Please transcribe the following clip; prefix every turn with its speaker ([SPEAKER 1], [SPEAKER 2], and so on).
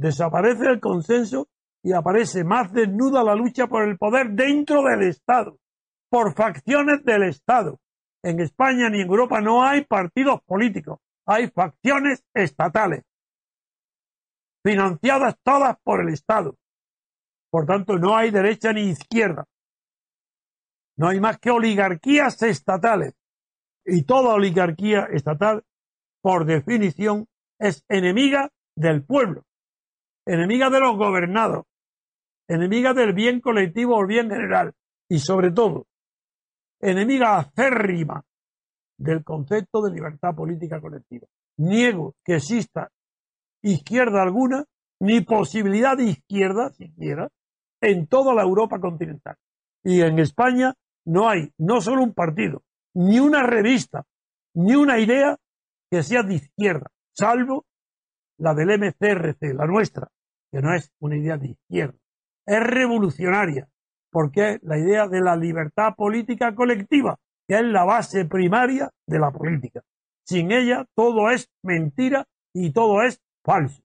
[SPEAKER 1] Desaparece el consenso y aparece más desnuda la lucha por el poder dentro del Estado, por facciones del Estado. En España ni en Europa no hay partidos políticos, hay facciones estatales, financiadas todas por el Estado. Por tanto, no hay derecha ni izquierda. No hay más que oligarquías estatales. Y toda oligarquía estatal, por definición, es enemiga del pueblo enemiga de los gobernados, enemiga del bien colectivo o bien general y sobre todo enemiga acérrima del concepto de libertad política colectiva. Niego que exista izquierda alguna ni posibilidad de izquierda siquiera en toda la Europa continental. Y en España no hay no solo un partido, ni una revista, ni una idea que sea de izquierda, salvo la del MCRC, la nuestra, que no es una idea de izquierda, es revolucionaria, porque es la idea de la libertad política colectiva, que es la base primaria de la política. Sin ella todo es mentira y todo es falso.